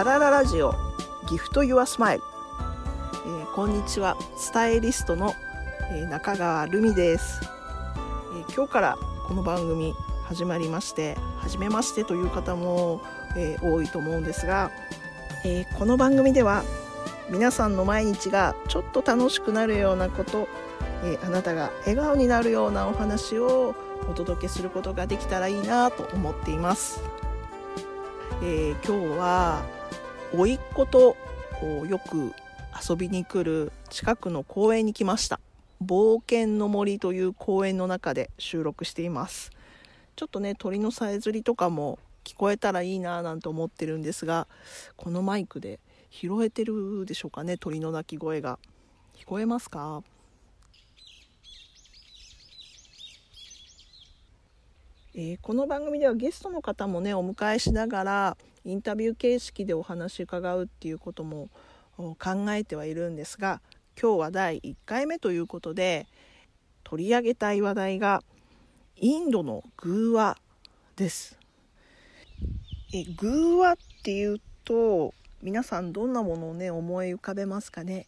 ララララジオギフトユアスマイル、えー、こんにちは。スタイリストの、えー、中川ルミです、えー、今日からこの番組始まりまして初めましてという方も、え多いと思うんですが、えこの番組では皆さんの毎日がちょっと楽しくなるようなこと、えあなたが笑顔になるようなお話をお届けすることができたらいいなと思っています。え、今日は甥っ子とよく遊びに来る近くの公園に来ました。冒険の森という公園の中で収録しています。ちょっとね鳥のさえずりとかも聞こえたらいいななんて思ってるんですがこのマイクで拾えてるでしょうかね鳥の鳴き声が。聞こえますか？えー、この番組ではゲストの方もねお迎えしながらインタビュー形式でお話伺うっていうことも考えてはいるんですが今日は第1回目ということで取り上げたい話題がインドのグーワです。えグーワっていうと皆さんどんなものをね思い浮かべますかね？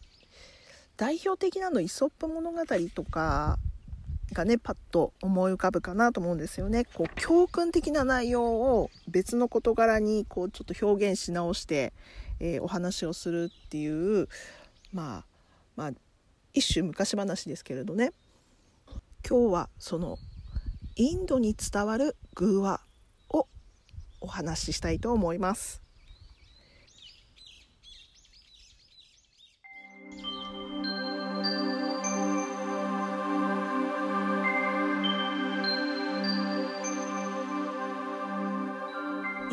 代表的なのイソップ物語とかがねパッと思い浮かぶかなと思うんですよね。こう教訓的な内容を別の事柄にこうちょっと表現し直して、えー、お話をするっていうまあまあ一種昔話ですけれどね今日はそのインドに伝わる偶話をお話ししたいと思います。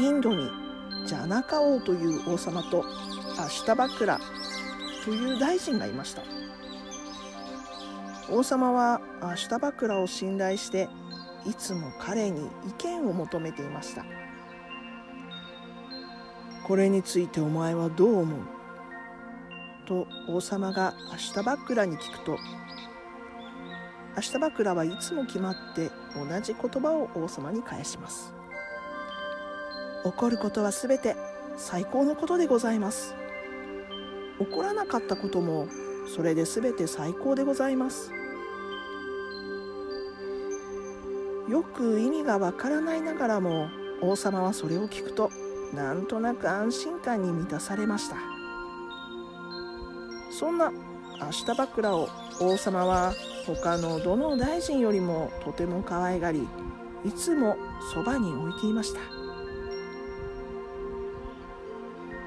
インドにジャナカ王という王様とアシュタバクラという大臣がいました。王様はアシュタバクラを信頼していつも彼に意見を求めていました。これについてお前はどう思う？と王様がアシュタバクラに聞くとアシュタバクラはいつも決まって同じ言葉を王様に返します。起こることは全て最高のことでございます。起こらなかったこともそれで全て最高でございます。よく意味がわからないながらも王様はそれを聞くとなんとなく安心感に満たされました。そんなアシュタバクラを王様は他のどの大臣よりもとても可愛がりいつもそばに置いていました。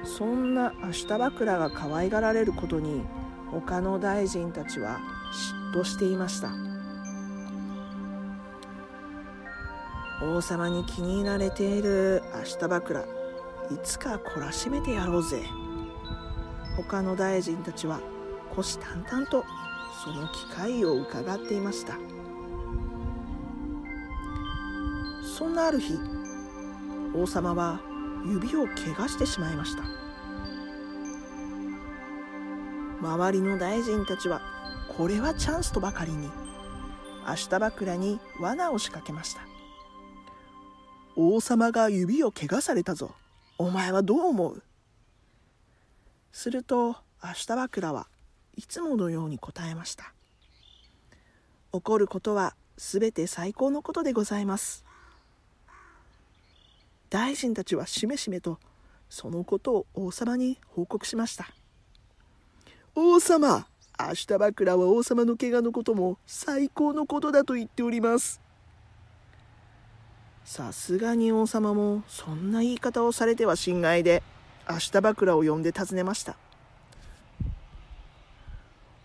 そんなアシュタバクラが可愛がられることに他の大臣たちは嫉妬していました。王様に気に入られているアシュタバクラいつか懲らしめてやろうぜ。他の大臣たちは虎視眈々とその機会を伺っていました。そんなある日王様は指を怪我してしまいました。周りの大臣たちはこれはチャンスとばかりにアシュタバクラに罠を仕掛けました。王様が指を怪我されたぞ。お前はどう思う？するとアシュタバクラはいつものように答えました。起こることは全て最高のことでございます。大臣たちはしめしめとそのことを王様に報告しました。王様明日枕は王様の怪我のことも最高のことだと言っております。さすがに王様もそんな言い方をされては心外で明日枕を呼んで尋ねました。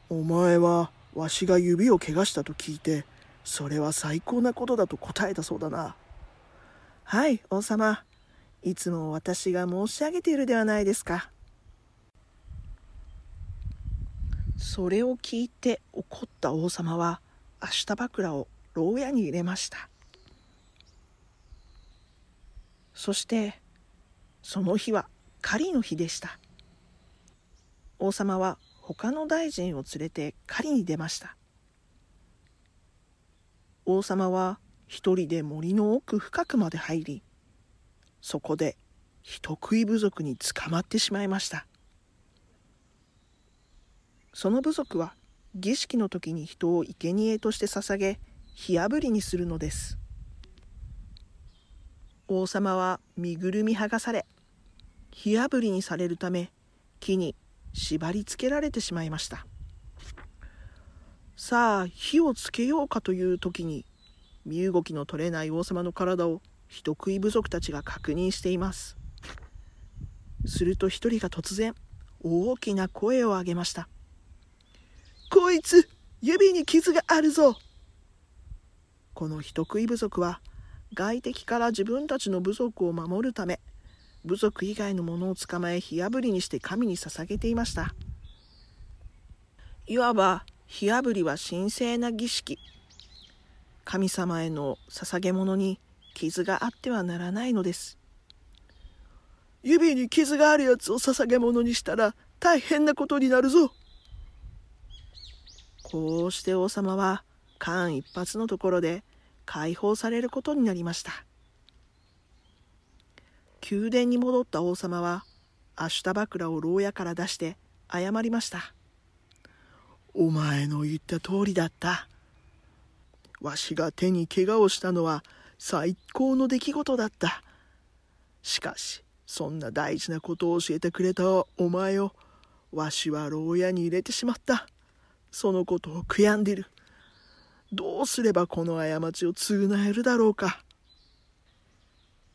お前はわしが指を怪我したと聞いてそれは最高なことだと答えたそうだな。はい王様。いつも私が申し上げているではないですか。それを聞いて怒った王様はアシュタバクラを牢屋に入れました。そしてその日は狩りの日でした。王様は他の大臣を連れて狩りに出ました。王様は一人で森の奥深くまで入りそこで人食い部族に捕まってしまいました。その部族は儀式の時に人を生贄として捧げ火あぶりにするのです。王様は身ぐるみ剥がされ火あぶりにされるため木に縛り付けられてしまいました。さあ火をつけようかという時に身動きの取れない王様の体を人食い部族たちが確認しています。すると一人が突然大きな声を上げました。こいつ指に傷があるぞ。この人食い部族は外敵から自分たちの部族を守るため部族以外のものを捕まえ火あぶりにして神に捧げていました。いわば火あぶりは神聖な儀式。神様への捧げ物に傷があってはならないのです。指に傷があるやつを捧げ物にしたら大変なことになるぞ。こうして王様は間一髪のところで解放されることになりました。宮殿に戻った王様はアシュタバクラを牢屋から出して謝りましたお前の言った通りだったわしが手に怪我をしたのは最高の出来事だった。しかしそんな大事なことを教えてくれたお前をわしは牢屋に入れてしまった。そのことを悔やんでいる。どうすればこの過ちを償えるだろうか。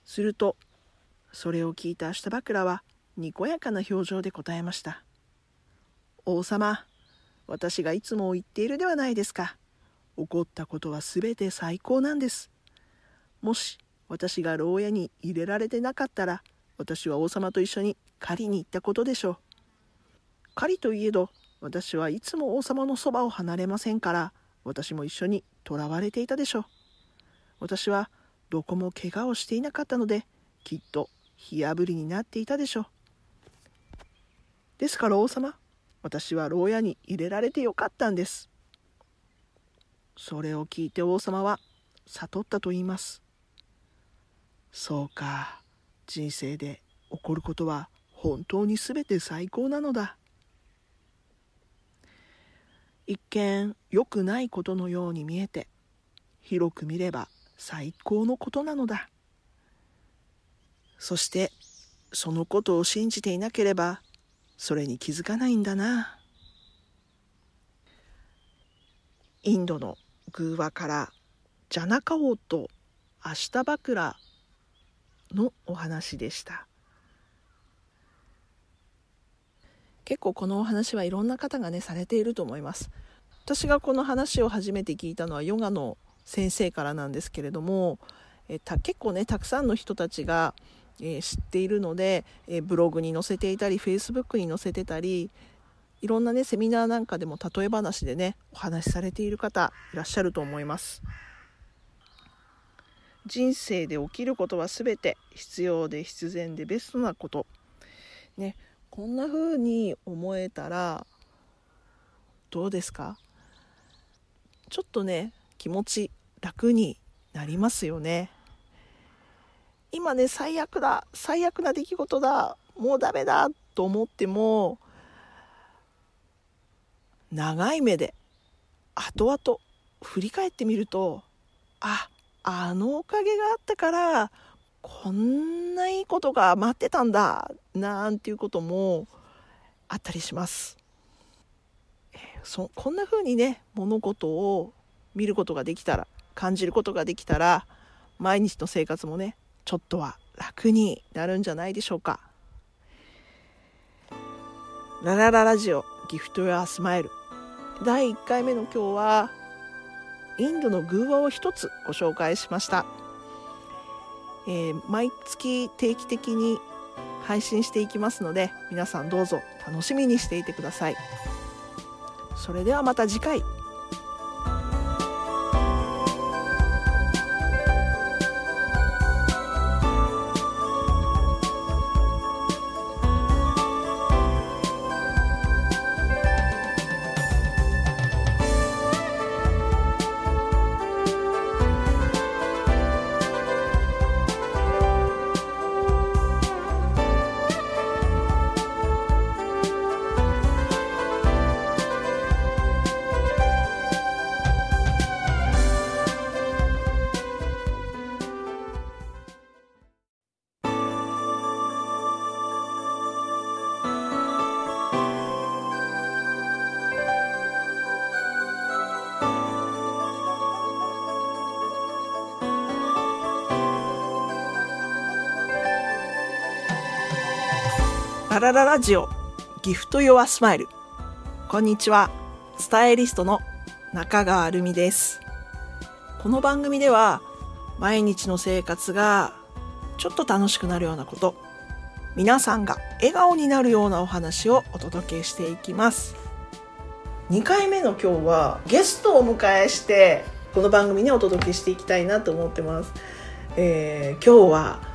するとそれを聞いたアシタバクラはにこやかな表情で答えました王様私がいつも言っているではないですか。起こったことは全て最高なんです。もし私が牢屋に入れられてなかったら私は王様と一緒に狩りに行ったことでしょう。狩りといえど私はいつも王様のそばを離れませんから私も一緒に囚われていたでしょう。私はどこも怪我をしていなかったのできっと火あぶりになっていたでしょう。ですから王様私は牢屋に入れられてよかったんです。それを聞いて王様は悟ったと言います。そうか人生で起こることは本当に全て最高なのだ。一見良くないことのように見えて広く見れば最高のことなのだ。そしてそのことを信じていなければそれに気づかないんだな。インドの偶話からジャナカ王とアシタバクラのお話でした。結構このお話はいろんな方がねされていると思います。私がこの話を初めて聞いたのはヨガの先生からなんですけれどもえた結構ねたくさんの人たちが、えー、知っているので、えー、ブログに載せていたりフェイスブックに載せてたりいろんなねセミナーなんかでも例え話でねお話しされている方いらっしゃると思います。人生で起きることは全て必要で必然でベストなこと。ねこんな風に思えたらどうですか？ちょっとね気持ち楽になりますよね。今ね最悪だ最悪な出来事だもうダメだと思っても長い目で後々振り返ってみるとああのおかげがあったからこんないいことが待ってたんだなんていうこともあったりします。そこんな風にね物事を見ることができたら感じることができたら毎日の生活もねちょっとは楽になるんじゃないでしょうか。ララララジオギフトやスマイル第1回目の今日はインドの偶話を一つご紹介しました。えー、毎月定期的に配信していきますので皆さんどうぞ楽しみにしていてくださいそれではまた次回ラララジオギフトヨアスマイル。こんにちは。スタイリストの中川るみです。この番組では毎日の生活がちょっと楽しくなるようなこと皆さんが笑顔になるようなお話をお届けしていきます。2回目の今日はゲストをお迎えしてこの番組にお届けしていきたいなと思ってます、えー今日は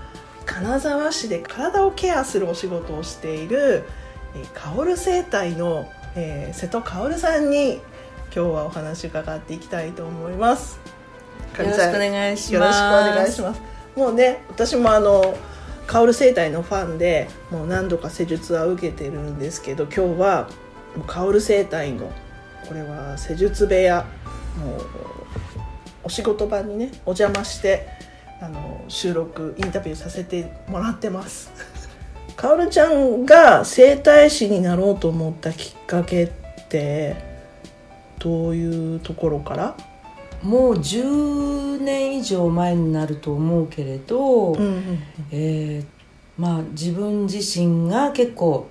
金沢市で体をケアするお仕事をしている、えー、カオル生態の、えー瀬戸カオルさんに今日はお話伺っていきたいと思いますよろしくお願いします。よろしくお願いしますもうね私もあのカオル生態のファンでもう何度か施術は受けてるんですけど今日はもうカオル生態のこれは施術部屋もうお仕事場にねお邪魔してあの収録インタビューさせてもらってます。カオルちゃんが整体師になろうと思ったきっかけってどういうところから、もう10年以上前になると思うけれど、んえーまあ自分自身が結構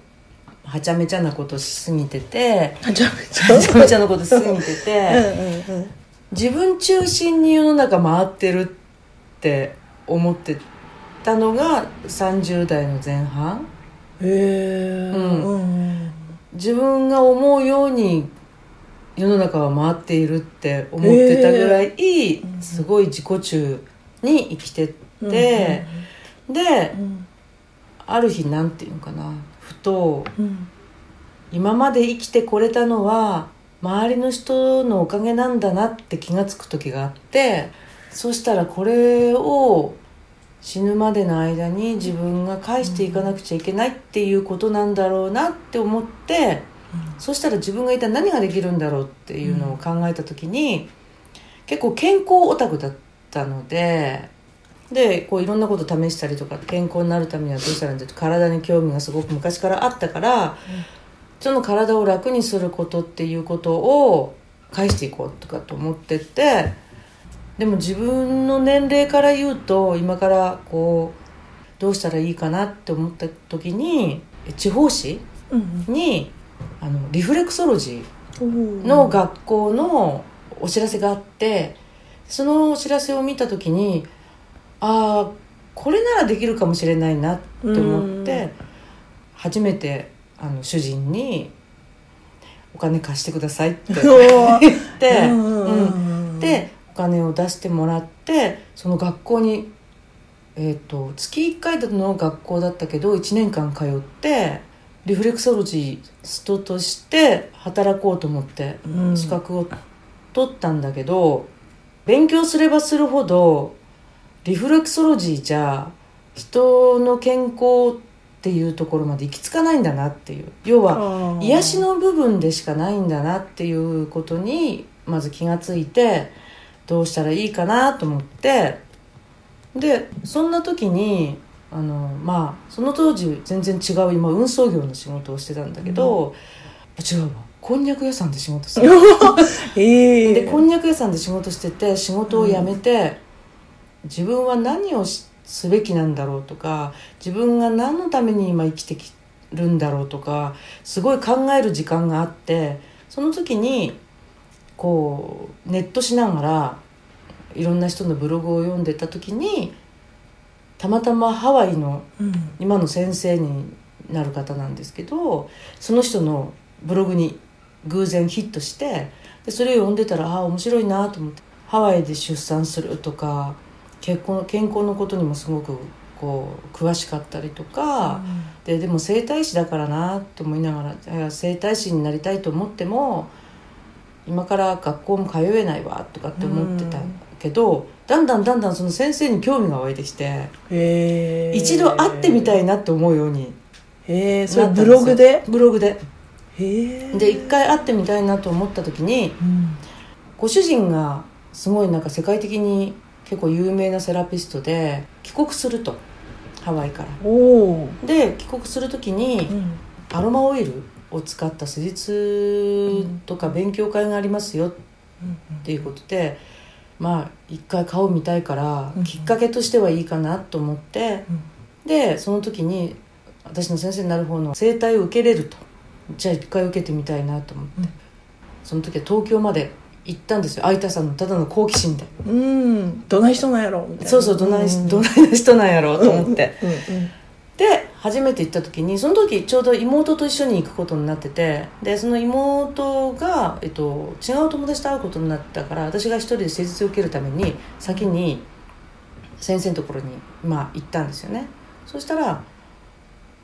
はちゃめちゃなことしすぎててはちゃめちゃ？なことしすぎててうんうんうん。自分中心に世の中回ってるって思ってたのが30代の前半。へえうん。うん自分が思うように世の中は回っているって思ってたぐらい、うんすごい自己中に生きてうんて、でうん。ある日なんていうのかなふとうん。今まで生きてこれたのは周りの人のおかげなんだなって気が付く時があってそしたらこれを死ぬまでの間に自分が返していかなくちゃいけないっていうことなんだろうなって思って、そしたら自分が一体何ができるんだろうっていうのを考えた時に、結構健康オタクだったのででこういろんなこと試したりとか健康になるためにはどうしたらいいんだって体に興味がすごく昔からあったから、その体を楽にすることっていうことを返していこうとかと思っててでも自分の年齢から言うと今からこうどうしたらいいかなって思った時に地方紙うんにあのリフレクソロジーうんの学校のお知らせがあってそのお知らせを見た時にああこれならできるかもしれないなって思って初めてあの主人に「お金貸してください」って言って、うんうんでお金を出してもらってその学校に、えー、と月1回の学校だったけど1年間通ってリフレクソロジストとして働こうと思ってうん。資格を取ったんだけど勉強すればするほどリフレクソロジーじゃ人の健康っていうところまで行き着かないんだなっていう。要は癒しの部分でしかないんだなっていうことにまず気がついてどうしたらいいかなと思ってでそんな時にあのまあその当時全然違う今運送業の仕事をしてたんだけど、違うわ。こんにゃく屋さんで仕事してたええ。でこんにゃく屋さんで仕事してて仕事を辞めて、自分は何をしすべきなんだろうとか自分が何のために今生きてきるんだろうとかすごい考える時間があってその時にこうネットしながらいろんな人のブログを読んでた時にたまたまハワイのうん。今の先生になる方なんですけどその人のブログに偶然ヒットしてでそれを読んでたらああ面白いなと思ってハワイで出産するとか結婚健康のことにもすごくこう詳しかったりとか、ででも整体師だからなって思いながら整体師になりたいと思っても今から学校も通えないわとかって思ってたけど、だんだんだんだんその先生に興味が湧いてきて。一度会ってみたいなって思うようにへえそれブログで？ブログで。で一回会ってみたいなと思った時にうん。ご主人がすごいなんか世界的に結構有名なセラピストで帰国するとハワイから。で帰国する時にうん。アロマオイルを使った施術とか勉強会がありますよっていうことでまあ一回顔見たいからうんきっかけとしてはいいかなと思ってでその時に私の先生になる方の整体を受けれると。じゃあ一回受けてみたいなと思って、うん。その時は東京まで行ったんですよ。相田さんのただの好奇心で。うん。どない人なんやろみたいな。そうそうどないうんどないな人なんやろうと思って、うんうんで初めて行った時にその時ちょうど妹と一緒に行くことになっててでその妹が、えっと、違う友達と会うことになったから私が一人で施術を受けるために先に先生のところに、まあ、行ったんですよねそしたら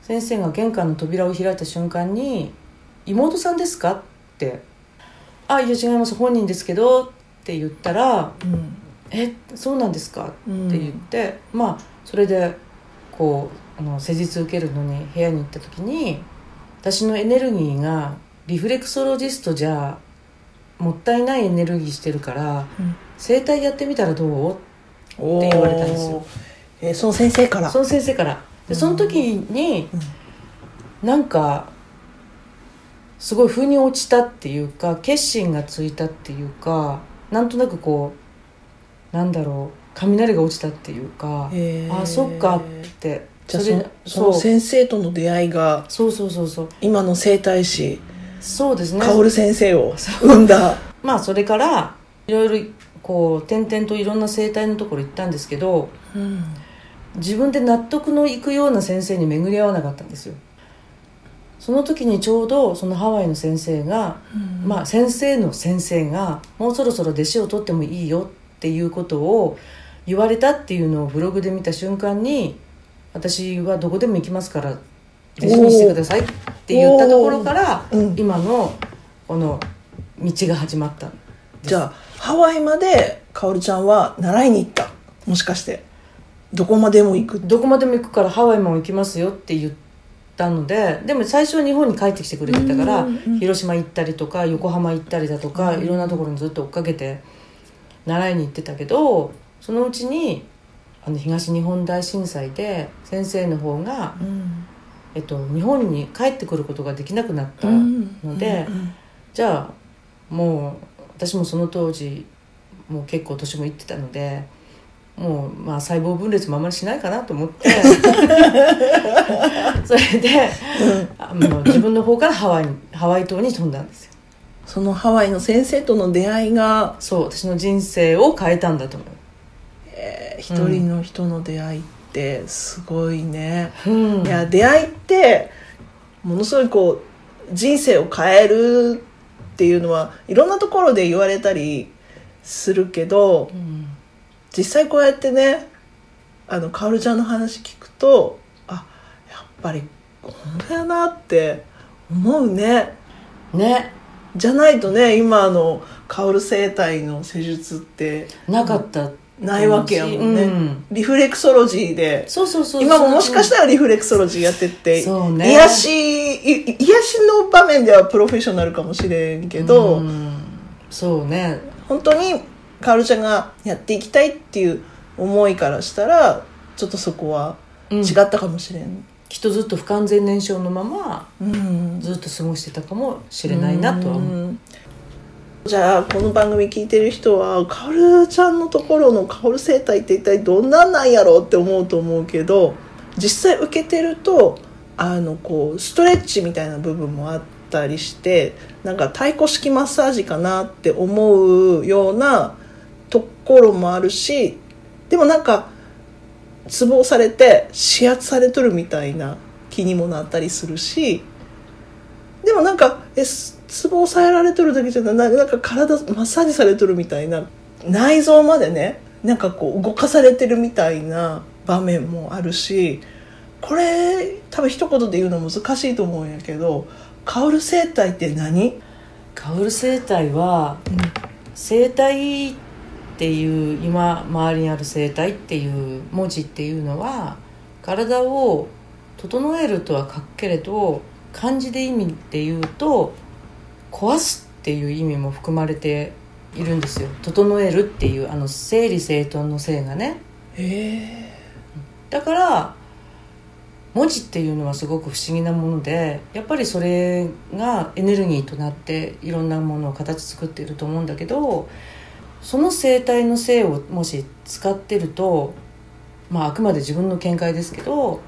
先生が玄関の扉を開いた瞬間に「妹さんですか?」って「あいや違います本人ですけど」って言ったらうん「えそうなんですか?」うんって言って、まあそれでこうあの施術受けるのに部屋に行った時に私のエネルギーがリフレクソロジストじゃもったいないエネルギーしてるからうん。整体やってみたらどう？って言われたんですよ。えーその先生から。その先生から。でその時になんかすごい腑に落ちたっていうか決心がついたっていうかなんとなくこうなんだろう雷が落ちたっていうかへー。あそっかってじゃあそその先生との出会いがそうそうそうそう。今の整体師そうですね。薫先生を生んだ。まあそれからいろいろこう点々といろんな生態のところ行ったんですけどうん。自分で納得のいくような先生に巡り合わなかったんですよ。その時にちょうどそのハワイの先生が、まあ先生の先生がもうそろそろ弟子を取ってもいいよっていうことを言われたっていうのをブログで見た瞬間に私はどこでも行きますから弟子にしてくださいって言ったところから、うん。今のこの道が始まったじゃあハワイまで薫ちゃんは習いに行った？もしかして。どこまでも行く？どこまでも行くからハワイも行きますよって言ったのででも最初は日本に帰ってきてくれてたからうんうんうん。広島行ったりとか横浜行ったりだとかうん。いろんなところにずっと追っかけて習いに行ってたけどそのうちにあの東日本大震災で先生の方が、うん。えっと、日本に帰ってくることができなくなったうんので、うんじゃあもう私もその当時もう結構年もいってたのでもうまあ細胞分裂もあまりしないかなと思って。それであの自分の方からハワイにハワイ島に飛んだんですよ。そのハワイの先生との出会いが、そう私の人生を変えたんだと思う。えー一人の人の出会いってすごいね、うん。いや出会いってものすごいこう人生を変えるっていうのはいろんなところで言われたりするけどうん。実際こうやってねあの薫ちゃんの話聞くとあやっぱりこんなやなって思うね。ね。じゃないとね今の薫生態の施術って。なかったないわけやもんね、うん。リフレクソロジーで。そうそうそう今ももしかしたらリフレクソロジーやってって、そうね。癒しい癒しの場面ではプロフェッショナルかもしれんけど、うん。そうね。本当にカオルちゃんがやっていきたいっていう思いからしたらちょっとそこはうん。違ったかもしれん、きっとずっと不完全燃焼のままうん。ずっと過ごしてたかもしれないなとは思う。うんじゃあこの番組聞いてる人はカオルちゃんのところのカオル生態って一体どんなんなんやろうって思うと思うけど実際受けてるとあのこうストレッチみたいな部分もあったりしてなんか太鼓式マッサージかなって思うようなところもあるしでもなんかツボをされて指圧されとるみたいな気にもなったりするしでもなんかえすツボ押さえられとるだけじゃないなんか体マッサージされとるみたいな内臓までねなんかこう動かされてるみたいな場面もあるしこれ多分一言で言うの難しいと思うんやけど薫生態って何、カウル生態は生態っていう今周りにある生態っていう文字っていうのは体を整えるとは書くけれど漢字で意味で言うと壊すっていう意味も含まれているんですよ。整えるっていうあの整理整頓の性がね。へだから文字っていうのはすごく不思議なものでやっぱりそれがエネルギーとなっていろんなものを形作っていると思うんだけどその生態の性をもし使ってるとまああくまで自分の見解ですけど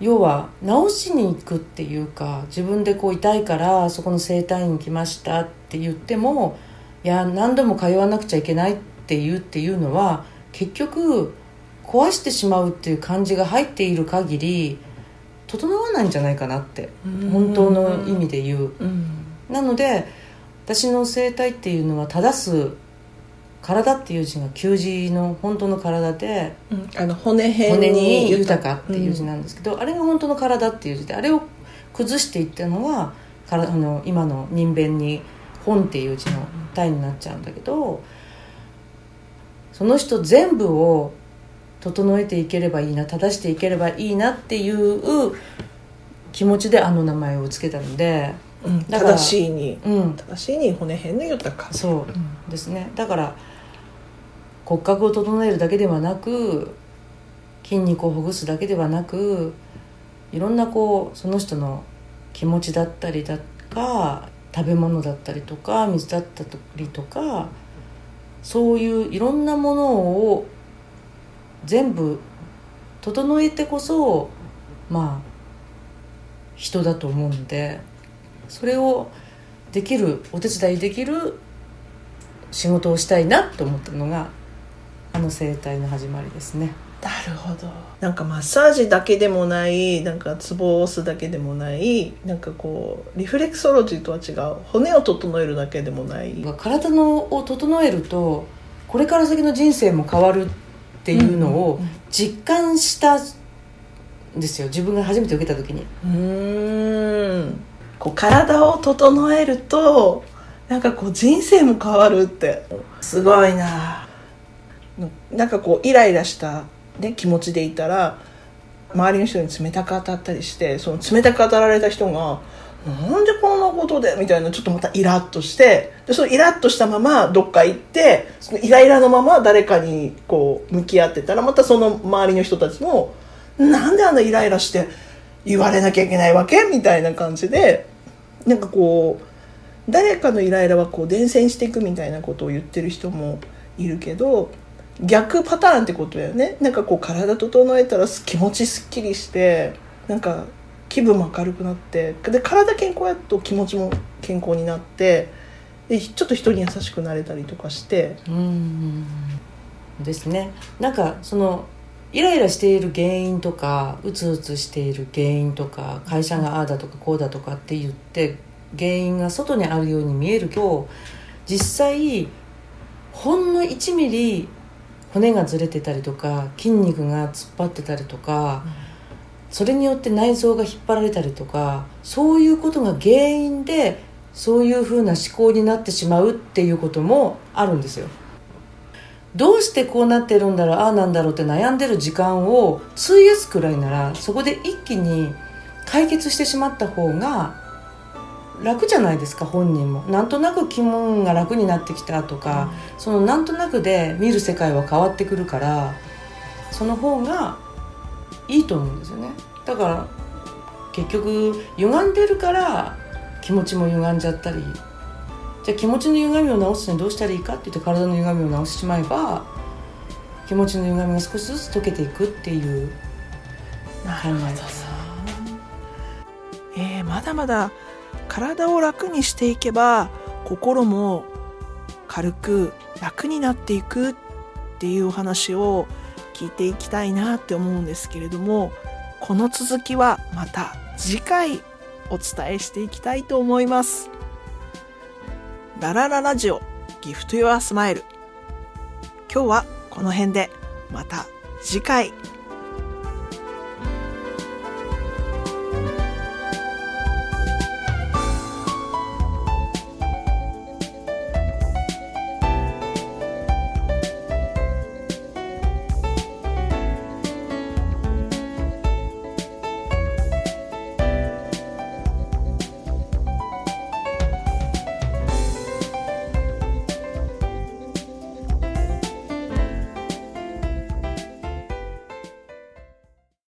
要は治しに行くっていうか自分でこう痛いからそこの整体院来ましたって言ってもいや何度も通わなくちゃいけないっていうっていうのは結局壊してしまうっていう感じが入っている限り整わないんじゃないかなって本当の意味で言う。なので私の整体っていうのは正す体っていう字が旧字の本当の体で、うん、あの骨骨に豊かっていう字なんですけど、うん、あれが本当の体っていう字であれを崩していったのがからあの今の人弁に本っていう字の体になっちゃうんだけどその人全部を整えていければいいな正していければいいなっていう気持ちであの名前を付けたので、うん、正しいに、うん、正しいに骨辺の豊か。そうですね。だから骨格を整えるだけではなく筋肉をほぐすだけではなくいろんなこうその人の気持ちだったりだとか食べ物だったりとか水だったりとかそういういろんなものを全部整えてこそまあ人だと思うんでそれをできるお手伝いできる仕事をしたいなと思ったのがあの生態の始まりですね。なるほど。なんかマッサージだけでもないなんかツボを押すだけでもないなんかこうリフレクソロジーとは違う。骨を整えるだけでもない。体のを整えるとこれから先の人生も変わるっていうのを実感したんですよ。自分が初めて受けた時に。うん。こう体を整えるとなんかこう人生も変わるって。すごいななんかこうイライラしたね、気持ちでいたら周りの人に冷たく当たったりしてその冷たく当たられた人が「なんでこんなことで?」みたいなちょっとまたイラッとしてでそのイラッとしたままどっか行ってそのイライラのまま誰かにこう向き合ってたらまたその周りの人たちも「なんであんなイライラして言われなきゃいけないわけ?」みたいな感じでなんかこう誰かのイライラはこう伝染していくみたいなことを言ってる人もいるけど逆パターンってことだよね。なんかこう体整えたら気持ちすっきりしてなんか気分も明るくなってで体健康やと気持ちも健康になってでちょっと人に優しくなれたりとかして。うんですね。なんかそのイライラしている原因とかうつうつしている原因とか会社がああだとかこうだとかって言って原因が外にあるように見えるけど実際ほんの1ミリ骨がずれてたりとか筋肉が突っ張ってたりとか、それによって内臓が引っ張られたりとかそういうことが原因でそういうふうな思考になってしまうっていうこともあるんですよ。どうしてこうなってるんだろうああなんだろうって悩んでる時間を費やすくらいならそこで一気に解決してしまった方が楽じゃないですか本人も。なんとなく気分が楽になってきたとか、うん、そのなんとなくで見る世界は変わってくるからその方がいいと思うんですよね。だから結局歪んでるから気持ちも歪んじゃったりじゃあ気持ちの歪みを直すにどうしたらいいかって言って体の歪みを直してしまえば気持ちの歪みが少しずつ解けていくっていう考え方。えー、まだまだ体を楽にしていけば心も軽く楽になっていくっていうお話を聞いていきたいなって思うんですけれどもこの続きはまた次回お伝えしていきたいと思います。ララララジオギフトヨアスマイル今日はこの辺でまた次回